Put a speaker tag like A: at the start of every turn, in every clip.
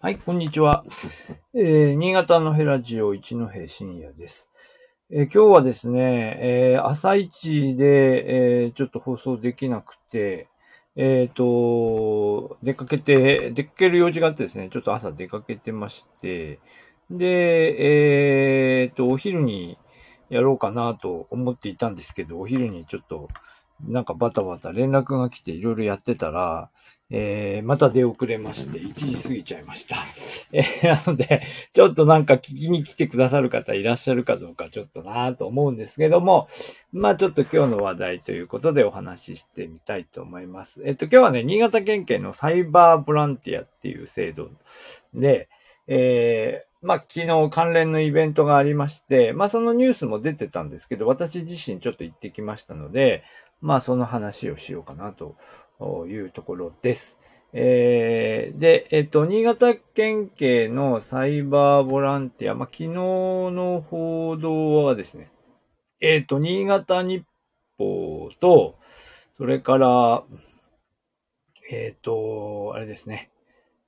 A: はい、こんにちは。えー、新潟のヘラジオ一戸深夜です。えー、今日はですね、えー、朝一で、えー、ちょっと放送できなくて、えっ、と、出かけて、出かける用事があってですね、ちょっと朝出かけてまして、で、えっ、と、お昼にやろうかなと思っていたんですけど、お昼にちょっとなんかバタバタ連絡が来ていろいろやってたら、えー、また出遅れまして、1時過ぎちゃいました。えー、なので、ちょっとなんか聞きに来てくださる方いらっしゃるかどうかちょっとなぁと思うんですけども、まあちょっと今日の話題ということでお話ししてみたいと思います。えっと、今日はね、新潟県警のサイバーボランティアっていう制度で、えー、まあ、昨日関連のイベントがありまして、まあ、そのニュースも出てたんですけど、私自身ちょっと行ってきましたので、まあ、その話をしようかなというところです。えー、で、えっと、新潟県警のサイバーボランティア、まあ、昨日の報道はですね、えっと、新潟日報と、それから、えっと、あれですね、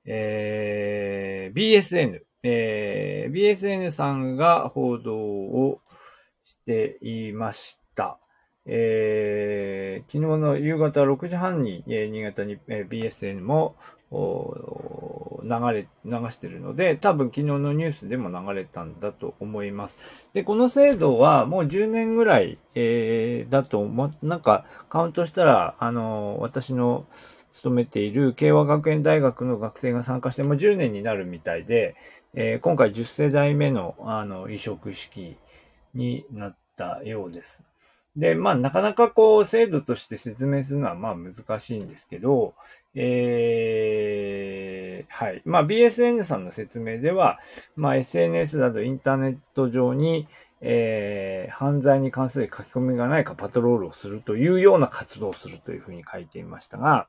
A: えー、BSN、えー、BSN さんが報道をしていました。えー、昨日の夕方6時半に、えー、新潟に、えー、BSN も流れ、流してるので、多分昨日のニュースでも流れたんだと思います。で、この制度はもう10年ぐらい、えー、だと思なんかカウントしたら、あの、私の勤めている慶和学園大学の学生が参加してもう10年になるみたいで、えー、今回10世代目のあの移植式になったようです。で、まあ、なかなかこう、制度として説明するのは、まあ、難しいんですけど、えー、はい。まあ、BSN さんの説明では、まあ、SNS などインターネット上に、えー、犯罪に関する書き込みがないかパトロールをするというような活動をするというふうに書いていましたが、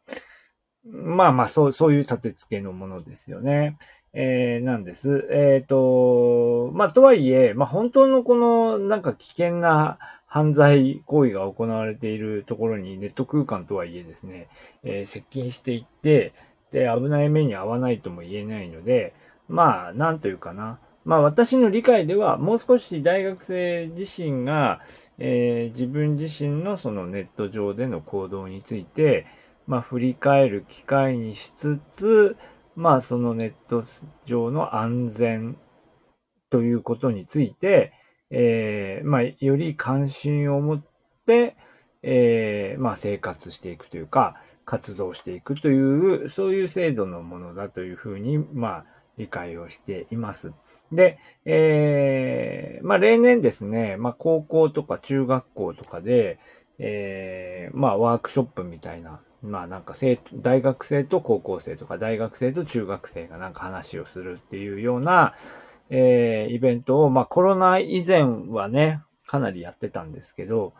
A: まあまあ、そう、そういう立て付けのものですよね。えー、なんです。えっ、ー、と、まあ、とはいえ、まあ、本当のこの、なんか危険な犯罪行為が行われているところにネット空間とはいえですね、えー、接近していって、で、危ない目に遭わないとも言えないので、まあ、なんというかな。まあ、私の理解では、もう少し大学生自身が、えー、自分自身のそのネット上での行動について、まあ、振り返る機会にしつつ、まあ、そのネット上の安全ということについて、えー、まあ、より関心を持って、えー、まあ、生活していくというか、活動していくという、そういう制度のものだというふうに、まあ、理解をしています。で、えー、まあ、例年ですね、まあ、高校とか中学校とかで、えー、まあ、ワークショップみたいな、まあ、なんか生、大学生と高校生とか、大学生と中学生がなんか話をするっていうような、えー、イベントを、まあコロナ以前はね、かなりやってたんですけど、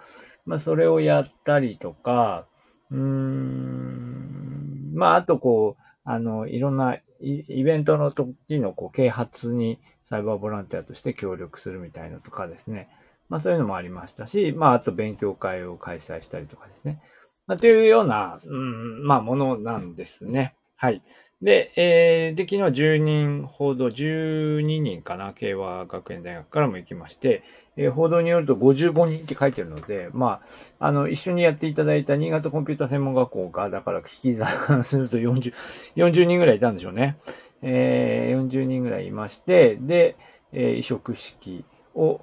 A: まあそれをやったりとか、うーん、まああとこう、あの、いろんなイベントの時のこう啓発にサイバーボランティアとして協力するみたいなとかですね。まあそういうのもありましたし、まああと勉強会を開催したりとかですね。まあというような、うん、まあものなんですね。はい。で、えー、で、昨日10人報道、12人かな、慶和学園大学からも行きまして、えー、報道によると55人って書いてるので、まあ、あの、一緒にやっていただいた新潟コンピュータ専門学校が、だから引き算すると40、40人ぐらいいたんでしょうね。えー、40人ぐらいいまして、で、えー、移植式を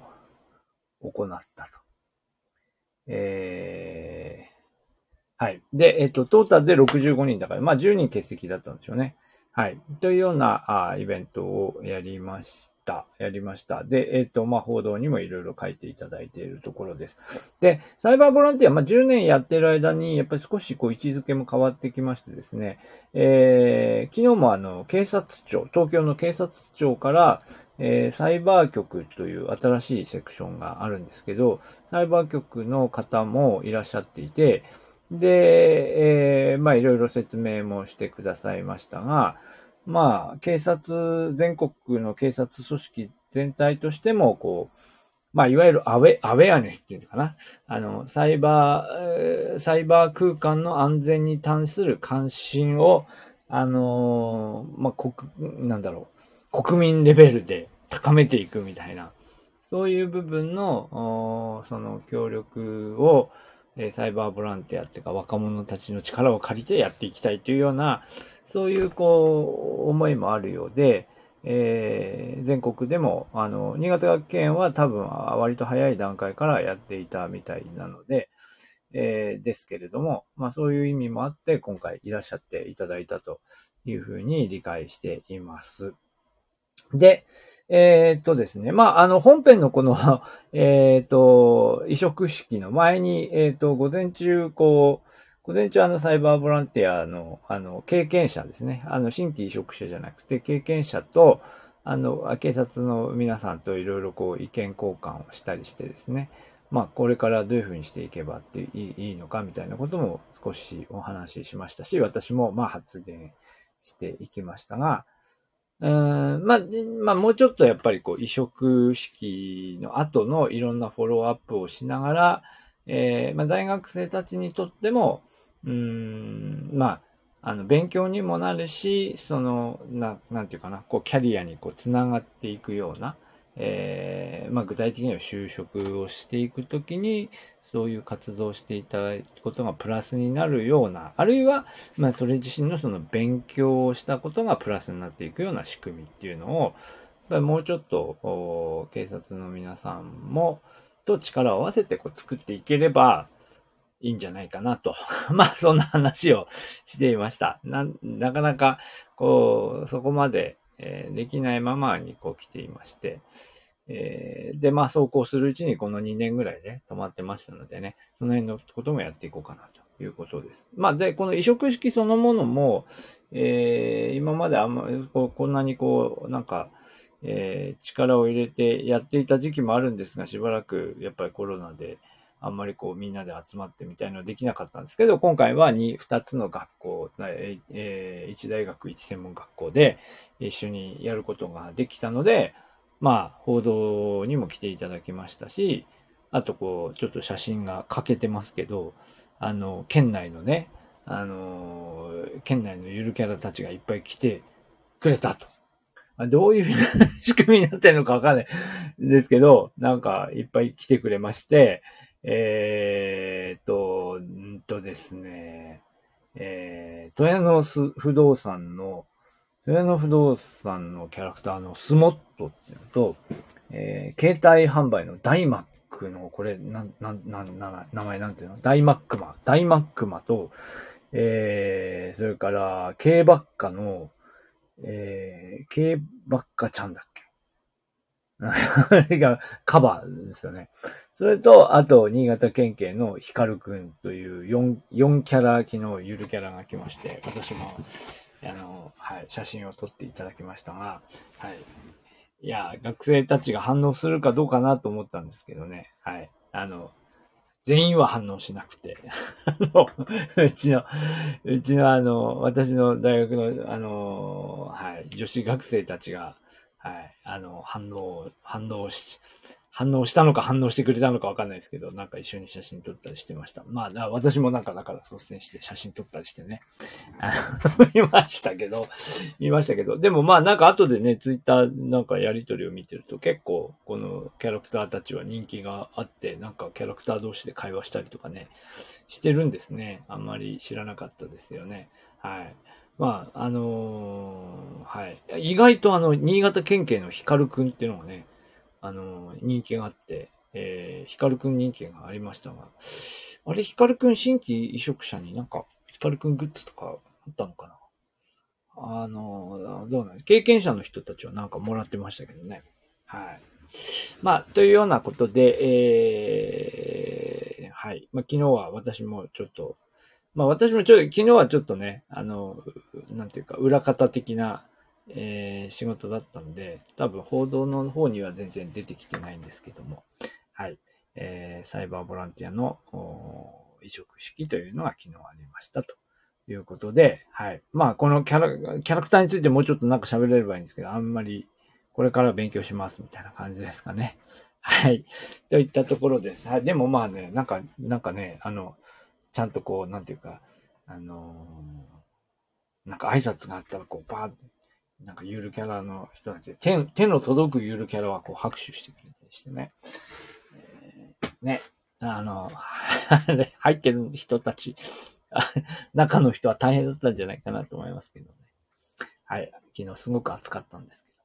A: 行ったと。えー、はい。で、えっと、トータルで65人だから、まあ10人欠席だったんでしょうね。はい。というようなあイベントをやりました。やりました。で、えっ、と、まあ、報道にもいろいろ書いていただいているところです。で、サイバーボランティア、まあ、10年やってる間に、やっぱり少しこう位置づけも変わってきましてですね、えー、昨日もあの、警察庁、東京の警察庁から、えー、サイバー局という新しいセクションがあるんですけど、サイバー局の方もいらっしゃっていて、で、えー、まあいろいろ説明もしてくださいましたが、まあ警察、全国の警察組織全体としても、こう、まあいわゆるアウェアウェアネスっていうのかな。あの、サイバー、サイバー空間の安全に関する関心を、あのー、まあ、国、なんだろう、国民レベルで高めていくみたいな、そういう部分の、その協力を、えサイバーボランティアっていうか若者たちの力を借りてやっていきたいというような、そういうこう、思いもあるようで、えー、全国でも、あの、新潟県は多分割と早い段階からやっていたみたいなので、えー、ですけれども、まあそういう意味もあって今回いらっしゃっていただいたというふうに理解しています。で、えー、っとですね。まあ、あの、本編のこの えっと、移植式の前に、えー、っと、午前中、こう、午前中あのサイバーボランティアの、あの、経験者ですね。あの、新規移植者じゃなくて、経験者と、あの、警察の皆さんといろいろこう、意見交換をしたりしてですね。まあ、これからどういうふうにしていけばっていいのかみたいなことも少しお話ししましたし、私もまあ発言していきましたが、うん、まあ、まあ、もうちょっとやっぱりこう移植式の後のいろんなフォローアップをしながら、えー、まあ、大学生たちにとっても、うん、まあ、あの、勉強にもなるし、その、な、なんていうかな、こう、キャリアにこう、つながっていくような、えー、まあ、具体的には就職をしていくときに、そういう活動をしていただくことがプラスになるような、あるいは、まあ、それ自身のその勉強をしたことがプラスになっていくような仕組みっていうのを、やっぱりもうちょっと、警察の皆さんも、と力を合わせてこう作っていければいいんじゃないかなと。まあ、そんな話をしていました。な、なかなか、こう、そこまで、えー、できないままにこう来ていまして、えー、で、まあ、走行するうちにこの2年ぐらいね、止まってましたのでね、その辺のこともやっていこうかなということです。まあ、で、この移植式そのものも、えー、今まであんまりここんなにこう、なんか、えー、力を入れてやっていた時期もあるんですが、しばらくやっぱりコロナで、あんまりこうみんなで集まってみたいのはできなかったんですけど、今回は 2, 2つの学校、えー、1大学1専門学校で一緒にやることができたので、まあ、報道にも来ていただきましたし、あとこう、ちょっと写真が欠けてますけど、あの、県内のね、あの、県内のゆるキャラたちがいっぱい来てくれたと。どういう仕組みになってるのかわかんないですけど、なんかいっぱい来てくれまして、えー、っと、んとですね、えー、豊野不動産の、豊野不動産のキャラクターのスモットっていうのと、えー、携帯販売のダイマックの、これ、なん、なん、なん、名前なんていうの？ダイマックマ。ダイマックマと、えー、それから、K バッカの、えー、K バッカちゃんだっけ？がカバーですよね。それと、あと、新潟県警のヒカルくんという4、4キャラ機のゆるキャラが来まして、私も、あの、はい、写真を撮っていただきましたが、はい。いや、学生たちが反応するかどうかなと思ったんですけどね、はい。あの、全員は反応しなくて、あの、うちの、うちのあの、私の大学の、あの、はい、女子学生たちが、はい。あの、反応、反応し、反応したのか反応してくれたのかわかんないですけど、なんか一緒に写真撮ったりしてました。まあ、私もなんかだから率先して写真撮ったりしてね。見ましたけど、見ましたけど、でもまあなんか後でね、ツイッターなんかやりとりを見てると結構このキャラクターたちは人気があって、なんかキャラクター同士で会話したりとかね、してるんですね。あんまり知らなかったですよね。はい。まあ、あの、はい。意外とあの、新潟県警のヒカルくんっていうのがね、あの、人気があって、えー、ヒカルくん人気がありましたが、あれ、ヒカルくん新規移植者になんか、ヒカルくんグッズとかあったのかな？あの、どうなん経験者の人たちはなんかもらってましたけどね。はい。まあ、というようなことで、えー、はい。まあ、昨日は私もちょっとまあ私もちょっと、昨日はちょっとね、あの、なんていうか、裏方的な、えー、仕事だったんで、多分報道の方には全然出てきてないんですけども、はい。えー、サイバーボランティアの移植式というのが昨日ありましたということで、はい。まあこのキャラ、キャラクターについてもうちょっとなんか喋れればいいんですけど、あんまりこれから勉強しますみたいな感じですかね。はい。といったところです。はい。でもまあね、なんか、なんかね、あの、ちゃんとこう、なんていうか、あのなんか挨拶があったら、こう、バーって、なんかゆるキャラの人たちで、手手の届くゆるキャラはこう拍手してくれたりしてね。えーね、あの、入ってる人たち、中の人は大変だったんじゃないかなと思いますけどね。はい。昨日すごく暑かったんですけど。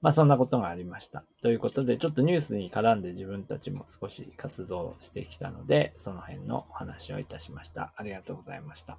A: まあそんなことがありました。ということで、ちょっとニュースに絡んで自分たちも少し活動してきたので、その辺のお話をいたしました。ありがとうございました。